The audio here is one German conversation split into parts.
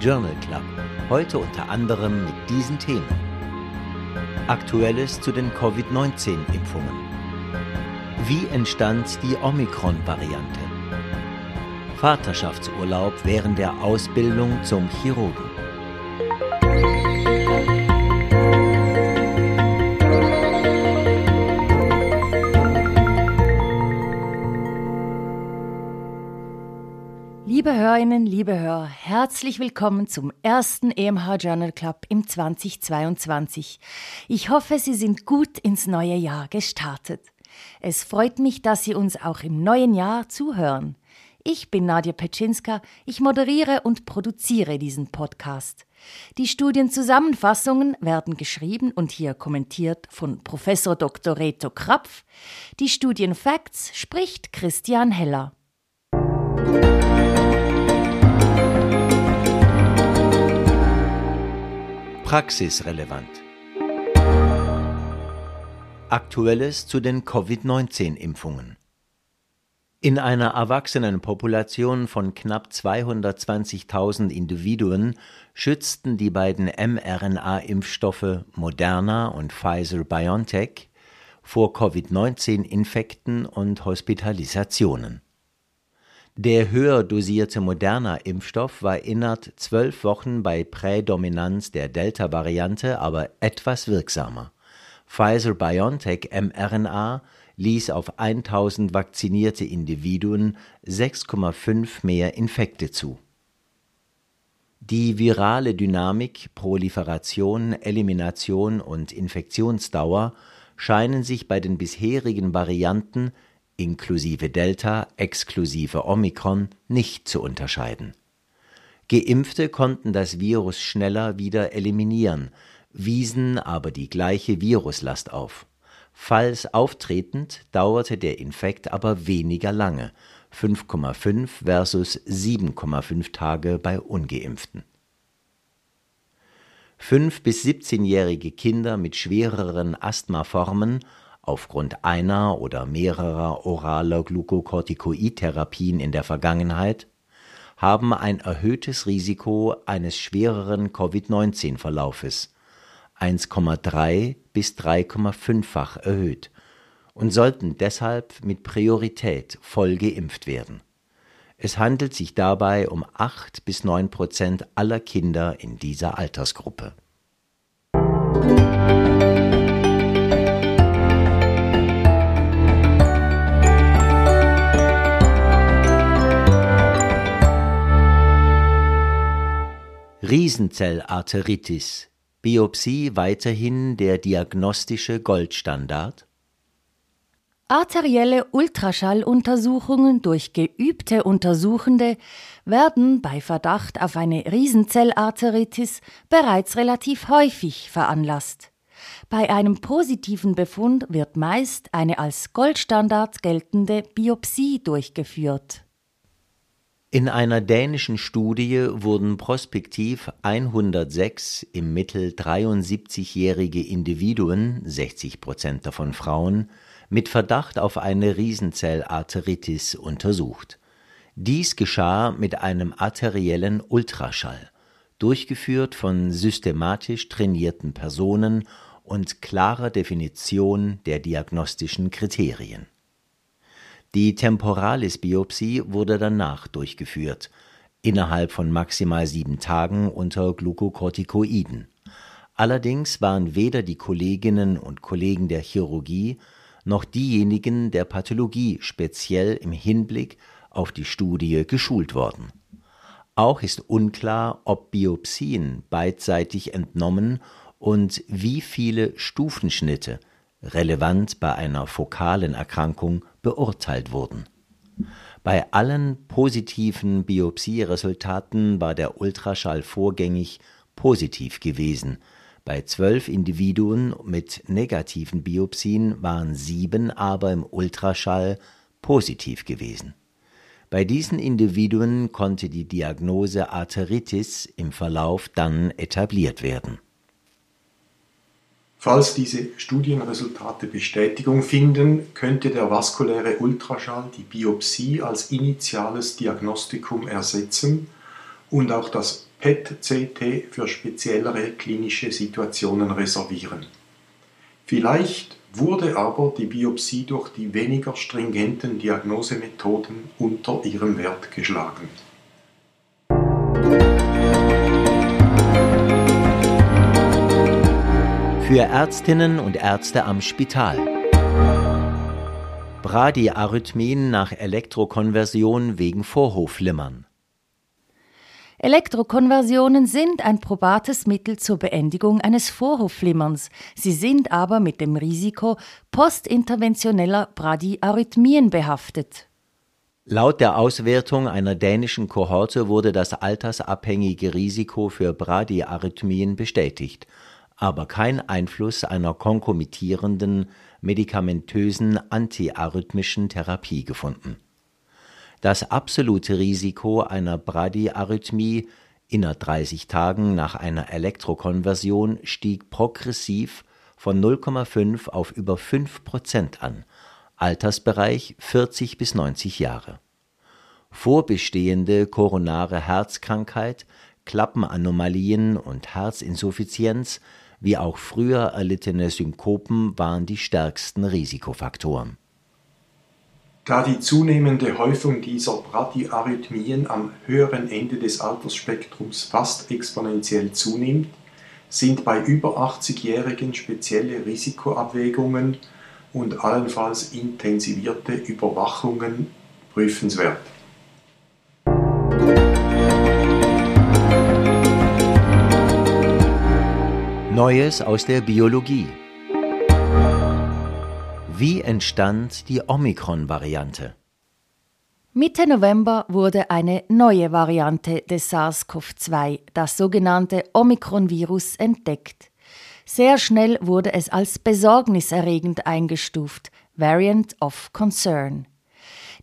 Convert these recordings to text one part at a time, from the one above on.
Journal Club. Heute unter anderem mit diesen Themen. Aktuelles zu den Covid-19-Impfungen. Wie entstand die Omikron-Variante? Vaterschaftsurlaub während der Ausbildung zum Chirurgen. Hörerinnen, liebe Hörer, herzlich willkommen zum ersten EMH Journal Club im 2022. Ich hoffe, Sie sind gut ins neue Jahr gestartet. Es freut mich, dass Sie uns auch im neuen Jahr zuhören. Ich bin Nadja Petschinska, ich moderiere und produziere diesen Podcast. Die Studienzusammenfassungen werden geschrieben und hier kommentiert von Professor Dr. Reto Krapf. Die Studienfacts spricht Christian Heller. Praxisrelevant. Aktuelles zu den Covid-19-Impfungen. In einer Erwachsenenpopulation von knapp 220.000 Individuen schützten die beiden mRNA-Impfstoffe Moderna und Pfizer BioNTech vor Covid-19-Infekten und Hospitalisationen. Der höher dosierte Moderna-Impfstoff war innerhalb zwölf Wochen bei Prädominanz der Delta-Variante aber etwas wirksamer. Pfizer-BioNTech mRNA ließ auf 1000 vaccinierte Individuen 6,5 mehr Infekte zu. Die virale Dynamik, Proliferation, Elimination und Infektionsdauer scheinen sich bei den bisherigen Varianten inklusive Delta, exklusive Omikron, nicht zu unterscheiden. Geimpfte konnten das Virus schneller wieder eliminieren, wiesen aber die gleiche Viruslast auf. Falls auftretend dauerte der Infekt aber weniger lange, 5,5 versus 7,5 Tage bei ungeimpften. 5 bis 17-jährige Kinder mit schwereren Asthmaformen aufgrund einer oder mehrerer oraler Glukokortikoidtherapien in der Vergangenheit haben ein erhöhtes Risiko eines schwereren Covid-19-Verlaufes 1,3 bis 3,5-fach erhöht und sollten deshalb mit Priorität voll geimpft werden. Es handelt sich dabei um 8 bis 9 Prozent aller Kinder in dieser Altersgruppe. Riesenzellarteritis. Biopsie weiterhin der diagnostische Goldstandard? Arterielle Ultraschalluntersuchungen durch geübte Untersuchende werden bei Verdacht auf eine Riesenzellarteritis bereits relativ häufig veranlasst. Bei einem positiven Befund wird meist eine als Goldstandard geltende Biopsie durchgeführt. In einer dänischen Studie wurden prospektiv 106 im Mittel 73-jährige Individuen, 60 Prozent davon Frauen, mit Verdacht auf eine Riesenzellarteritis untersucht. Dies geschah mit einem arteriellen Ultraschall, durchgeführt von systematisch trainierten Personen und klarer Definition der diagnostischen Kriterien die Temporalis-Biopsie wurde danach durchgeführt, innerhalb von maximal sieben Tagen unter Glukokortikoiden. Allerdings waren weder die Kolleginnen und Kollegen der Chirurgie noch diejenigen der Pathologie speziell im Hinblick auf die Studie geschult worden. Auch ist unklar, ob Biopsien beidseitig entnommen und wie viele Stufenschnitte relevant bei einer fokalen Erkrankung beurteilt wurden. Bei allen positiven Biopsieresultaten war der Ultraschall vorgängig positiv gewesen. Bei zwölf Individuen mit negativen Biopsien waren sieben aber im Ultraschall positiv gewesen. Bei diesen Individuen konnte die Diagnose Arteritis im Verlauf dann etabliert werden Falls diese Studienresultate Bestätigung finden, könnte der vaskuläre Ultraschall die Biopsie als initiales Diagnostikum ersetzen und auch das PET-CT für speziellere klinische Situationen reservieren. Vielleicht wurde aber die Biopsie durch die weniger stringenten Diagnosemethoden unter ihrem Wert geschlagen. Für Ärztinnen und Ärzte am Spital. Bradyarrhythmien nach Elektrokonversion wegen Vorhofflimmern. Elektrokonversionen sind ein probates Mittel zur Beendigung eines Vorhofflimmerns. Sie sind aber mit dem Risiko postinterventioneller Bradyarrhythmien behaftet. Laut der Auswertung einer dänischen Kohorte wurde das altersabhängige Risiko für Bradyarrhythmien bestätigt aber kein Einfluss einer konkomitierenden medikamentösen antiarrhythmischen Therapie gefunden. Das absolute Risiko einer Bradyarrhythmie innerhalb 30 Tagen nach einer Elektrokonversion stieg progressiv von 0,5 auf über 5 Prozent an, Altersbereich 40 bis 90 Jahre. Vorbestehende koronare Herzkrankheit, Klappenanomalien und Herzinsuffizienz wie auch früher erlittene Synkopen waren die stärksten Risikofaktoren. Da die zunehmende Häufung dieser Bradyarrhythmien am höheren Ende des Altersspektrums fast exponentiell zunimmt, sind bei über 80-Jährigen spezielle Risikoabwägungen und allenfalls intensivierte Überwachungen prüfenswert. Neues aus der Biologie. Wie entstand die Omikron-Variante? Mitte November wurde eine neue Variante des SARS-CoV-2, das sogenannte Omikron-Virus, entdeckt. Sehr schnell wurde es als besorgniserregend eingestuft, Variant of Concern.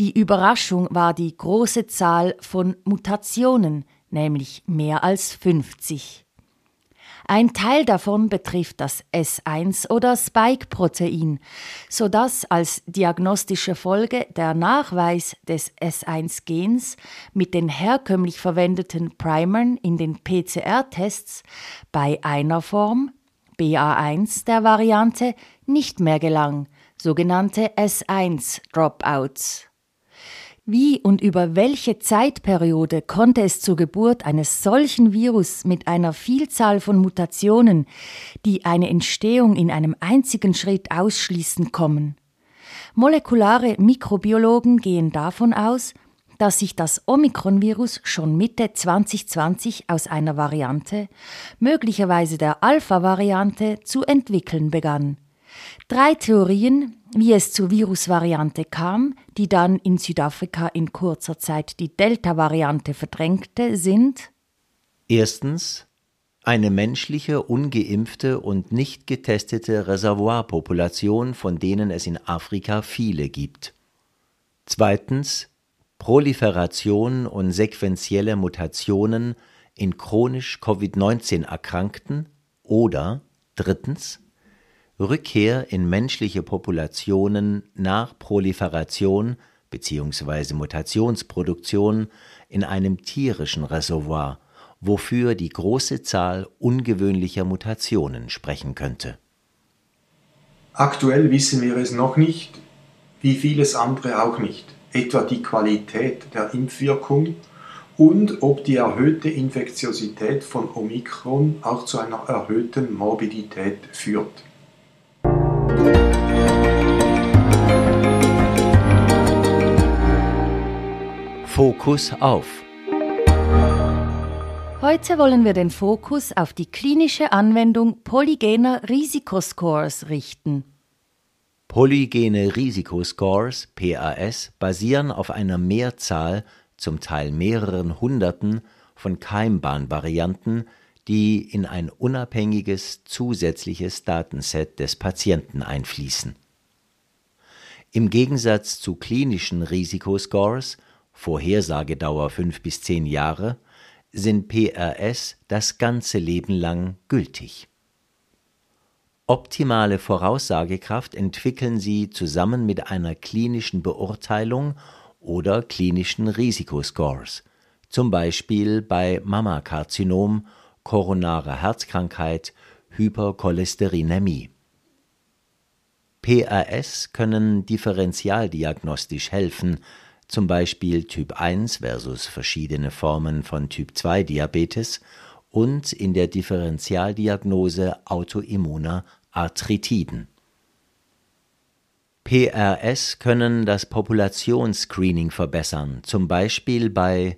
Die Überraschung war die große Zahl von Mutationen, nämlich mehr als 50. Ein Teil davon betrifft das S1 oder Spike-Protein, sodass als diagnostische Folge der Nachweis des S1-Gens mit den herkömmlich verwendeten Primern in den PCR-Tests bei einer Form, BA1 der Variante, nicht mehr gelang, sogenannte S1-Dropouts. Wie und über welche Zeitperiode konnte es zur Geburt eines solchen Virus mit einer Vielzahl von Mutationen, die eine Entstehung in einem einzigen Schritt ausschließen, kommen? Molekulare Mikrobiologen gehen davon aus, dass sich das Omikron-Virus schon Mitte 2020 aus einer Variante, möglicherweise der Alpha-Variante, zu entwickeln begann. Drei Theorien, wie es zur Virusvariante kam, die dann in Südafrika in kurzer Zeit die Delta-Variante verdrängte, sind Erstens eine menschliche, ungeimpfte und nicht getestete Reservoirpopulation, von denen es in Afrika viele gibt. Zweitens Proliferation und sequentielle Mutationen in chronisch Covid-19 Erkrankten oder drittens Rückkehr in menschliche Populationen nach Proliferation bzw. Mutationsproduktion in einem tierischen Reservoir, wofür die große Zahl ungewöhnlicher Mutationen sprechen könnte. Aktuell wissen wir es noch nicht, wie vieles andere auch nicht, etwa die Qualität der Impfwirkung und ob die erhöhte Infektiosität von Omikron auch zu einer erhöhten Morbidität führt. Fokus auf. Heute wollen wir den Fokus auf die klinische Anwendung polygener Risikoscores richten. Polygene Risikoscores, PAS, basieren auf einer Mehrzahl, zum Teil mehreren Hunderten, von Keimbahnvarianten, die in ein unabhängiges zusätzliches Datenset des Patienten einfließen. Im Gegensatz zu klinischen Risikoscores Vorhersagedauer fünf bis zehn Jahre, sind PRS das ganze Leben lang gültig. optimale Voraussagekraft entwickeln sie zusammen mit einer klinischen Beurteilung oder klinischen Risikoscores, zum Beispiel bei Mammakarzinom, koronarer Herzkrankheit, Hypercholesterinämie. PRS können differentialdiagnostisch helfen, zum Beispiel Typ 1 versus verschiedene Formen von Typ 2 Diabetes und in der Differentialdiagnose autoimmuner Arthritiden. PRS können das Populationsscreening verbessern, zum Beispiel bei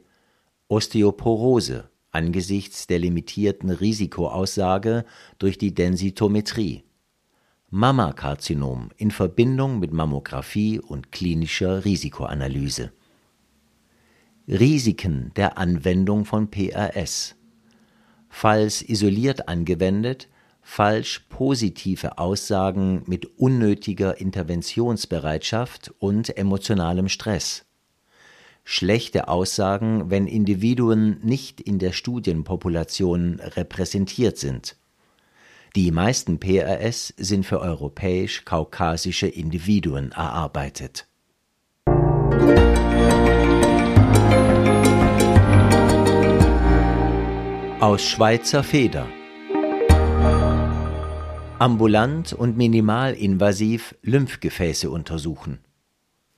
Osteoporose angesichts der limitierten Risikoaussage durch die Densitometrie, Mammakarzinom in Verbindung mit Mammographie und klinischer Risikoanalyse. Risiken der Anwendung von PRS falls isoliert angewendet, falsch positive Aussagen mit unnötiger Interventionsbereitschaft und emotionalem Stress. Schlechte Aussagen, wenn Individuen nicht in der Studienpopulation repräsentiert sind. Die meisten PRS sind für europäisch-kaukasische Individuen erarbeitet. aus Schweizer Feder. Ambulant und minimalinvasiv Lymphgefäße untersuchen.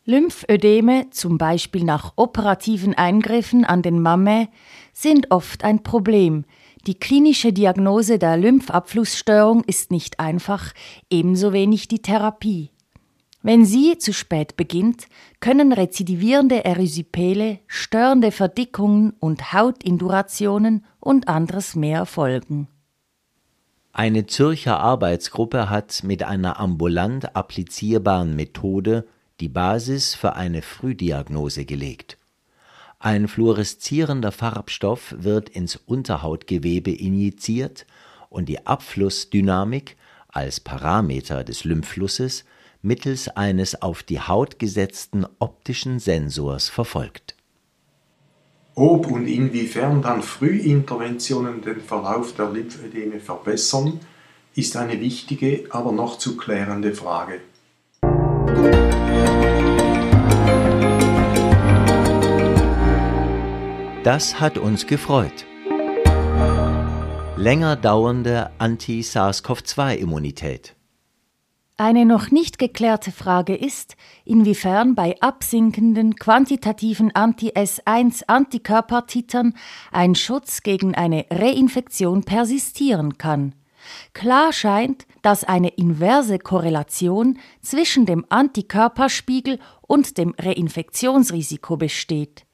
Lymphödeme, zum Beispiel nach operativen Eingriffen an den Mamme, sind oft ein Problem. Die klinische Diagnose der Lymphabflussstörung ist nicht einfach, ebenso wenig die Therapie. Wenn sie zu spät beginnt, können rezidivierende Erysypele, störende Verdickungen und Hautindurationen und anderes mehr folgen. Eine Zürcher Arbeitsgruppe hat mit einer ambulant applizierbaren Methode die Basis für eine Frühdiagnose gelegt. Ein fluoreszierender Farbstoff wird ins Unterhautgewebe injiziert und die Abflussdynamik als Parameter des Lymphflusses mittels eines auf die Haut gesetzten optischen Sensors verfolgt. Ob und inwiefern dann Frühinterventionen den Verlauf der Lymphödeme verbessern, ist eine wichtige, aber noch zu klärende Frage. Das hat uns gefreut. Länger dauernde Anti-SARS-CoV-2-Immunität. Eine noch nicht geklärte Frage ist, inwiefern bei absinkenden quantitativen Anti-S1-Antikörpertitern ein Schutz gegen eine Reinfektion persistieren kann. Klar scheint, dass eine inverse Korrelation zwischen dem Antikörperspiegel und dem Reinfektionsrisiko besteht.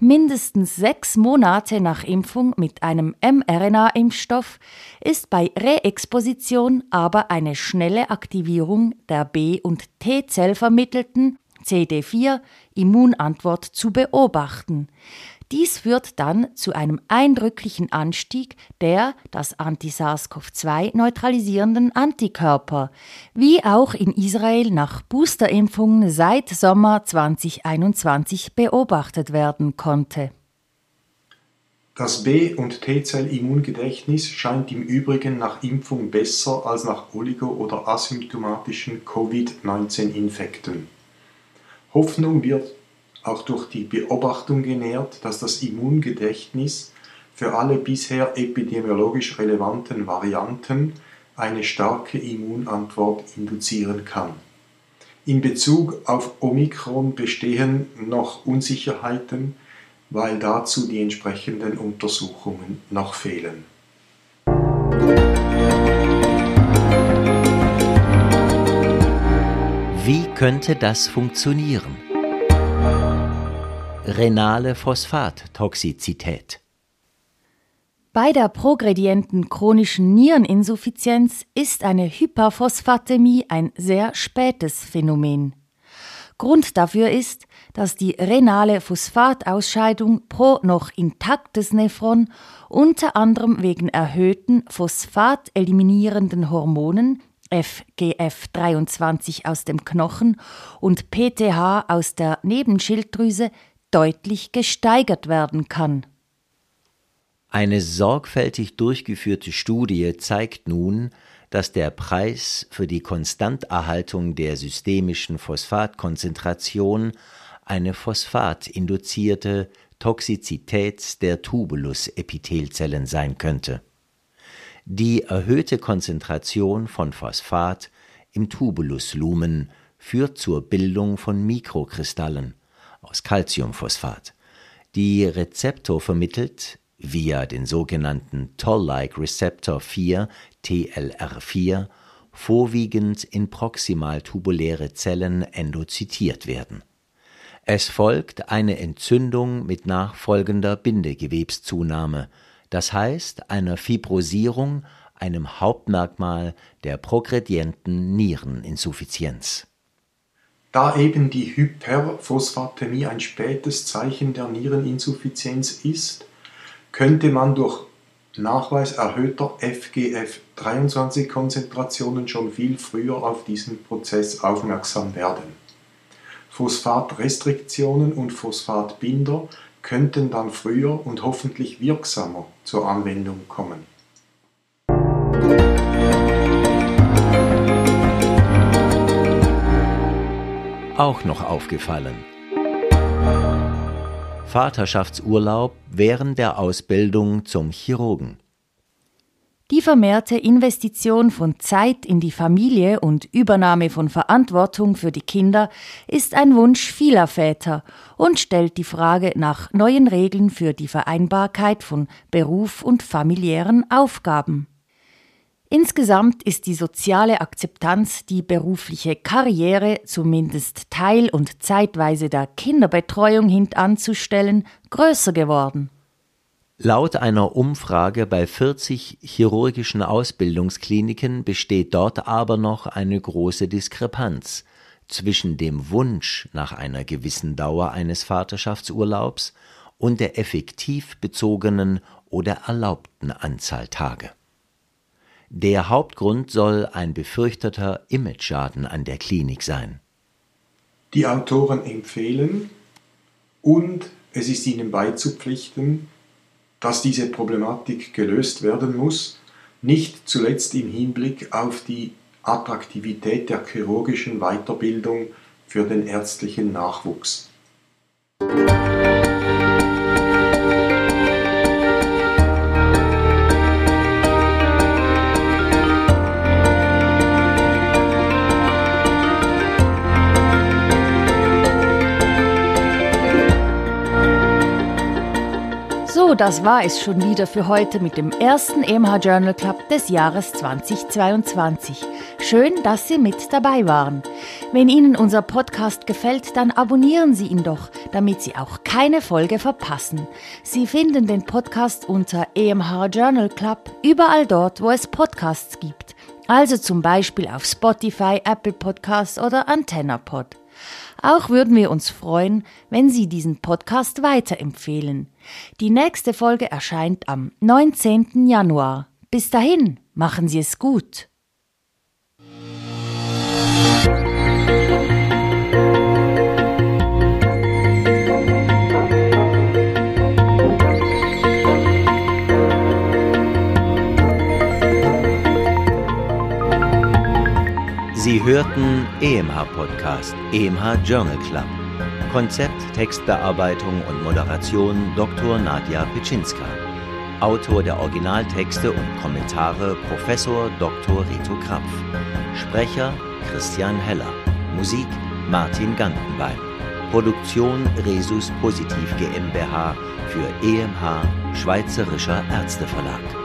Mindestens sechs Monate nach Impfung mit einem mRNA-Impfstoff ist bei Reexposition aber eine schnelle Aktivierung der B- und T-Zell vermittelten CD4 Immunantwort zu beobachten. Dies führt dann zu einem eindrücklichen Anstieg der das Anti-SARS-CoV-2 neutralisierenden Antikörper, wie auch in Israel nach Boosterimpfungen seit Sommer 2021 beobachtet werden konnte. Das B- und T-Zell-Immungedächtnis scheint im Übrigen nach Impfung besser als nach oligo- oder asymptomatischen Covid-19-Infekten. Hoffnung wird auch durch die Beobachtung genährt, dass das Immungedächtnis für alle bisher epidemiologisch relevanten Varianten eine starke Immunantwort induzieren kann. In Bezug auf Omikron bestehen noch Unsicherheiten, weil dazu die entsprechenden Untersuchungen noch fehlen. Wie könnte das funktionieren? Renale Phosphattoxizität. Bei der progredienten chronischen Niereninsuffizienz ist eine Hyperphosphatämie ein sehr spätes Phänomen. Grund dafür ist, dass die renale Phosphatausscheidung pro noch intaktes Nephron unter anderem wegen erhöhten phosphateliminierenden Hormonen FGF23 aus dem Knochen und PTH aus der Nebenschilddrüse deutlich gesteigert werden kann. Eine sorgfältig durchgeführte Studie zeigt nun, dass der Preis für die Konstanterhaltung der systemischen Phosphatkonzentration eine phosphatinduzierte Toxizität der Tubulus-Epithelzellen sein könnte. Die erhöhte Konzentration von Phosphat im Tubuluslumen führt zur Bildung von Mikrokristallen aus Calciumphosphat, die Rezeptor vermittelt via den sogenannten Toll-like Receptor 4 TLR4 vorwiegend in proximaltubuläre Zellen endozytiert werden. Es folgt eine Entzündung mit nachfolgender Bindegewebszunahme, das heißt einer Fibrosierung, einem Hauptmerkmal der progredienten Niereninsuffizienz. Da eben die Hyperphosphatämie ein spätes Zeichen der Niereninsuffizienz ist, könnte man durch Nachweis erhöhter FGF23-Konzentrationen schon viel früher auf diesen Prozess aufmerksam werden. Phosphatrestriktionen und Phosphatbinder könnten dann früher und hoffentlich wirksamer zur Anwendung kommen. Auch noch aufgefallen. Vaterschaftsurlaub während der Ausbildung zum Chirurgen. Die vermehrte Investition von Zeit in die Familie und Übernahme von Verantwortung für die Kinder ist ein Wunsch vieler Väter und stellt die Frage nach neuen Regeln für die Vereinbarkeit von Beruf und familiären Aufgaben. Insgesamt ist die soziale Akzeptanz, die berufliche Karriere zumindest teil- und zeitweise der Kinderbetreuung hintanzustellen, größer geworden. Laut einer Umfrage bei 40 chirurgischen Ausbildungskliniken besteht dort aber noch eine große Diskrepanz zwischen dem Wunsch nach einer gewissen Dauer eines Vaterschaftsurlaubs und der effektiv bezogenen oder erlaubten Anzahl Tage. Der Hauptgrund soll ein befürchteter Imageschaden an der Klinik sein. Die Autoren empfehlen und es ist ihnen beizupflichten, dass diese Problematik gelöst werden muss, nicht zuletzt im Hinblick auf die Attraktivität der chirurgischen Weiterbildung für den ärztlichen Nachwuchs. Das war es schon wieder für heute mit dem ersten EMH Journal Club des Jahres 2022. Schön, dass Sie mit dabei waren. Wenn Ihnen unser Podcast gefällt, dann abonnieren Sie ihn doch, damit Sie auch keine Folge verpassen. Sie finden den Podcast unter EMH Journal Club überall dort, wo es Podcasts gibt. Also zum Beispiel auf Spotify, Apple Podcasts oder AntennaPod. Auch würden wir uns freuen, wenn Sie diesen Podcast weiterempfehlen. Die nächste Folge erscheint am 19. Januar. Bis dahin, machen Sie es gut. Sie hörten EMH Podcast, EMH Journal Club. Konzept, Textbearbeitung und Moderation Dr. Nadja Pitschinska. Autor der Originaltexte und Kommentare Professor Dr. Rito Krapf. Sprecher Christian Heller. Musik Martin Gantenbein. Produktion Resus Positiv GmbH für EMH Schweizerischer Ärzteverlag.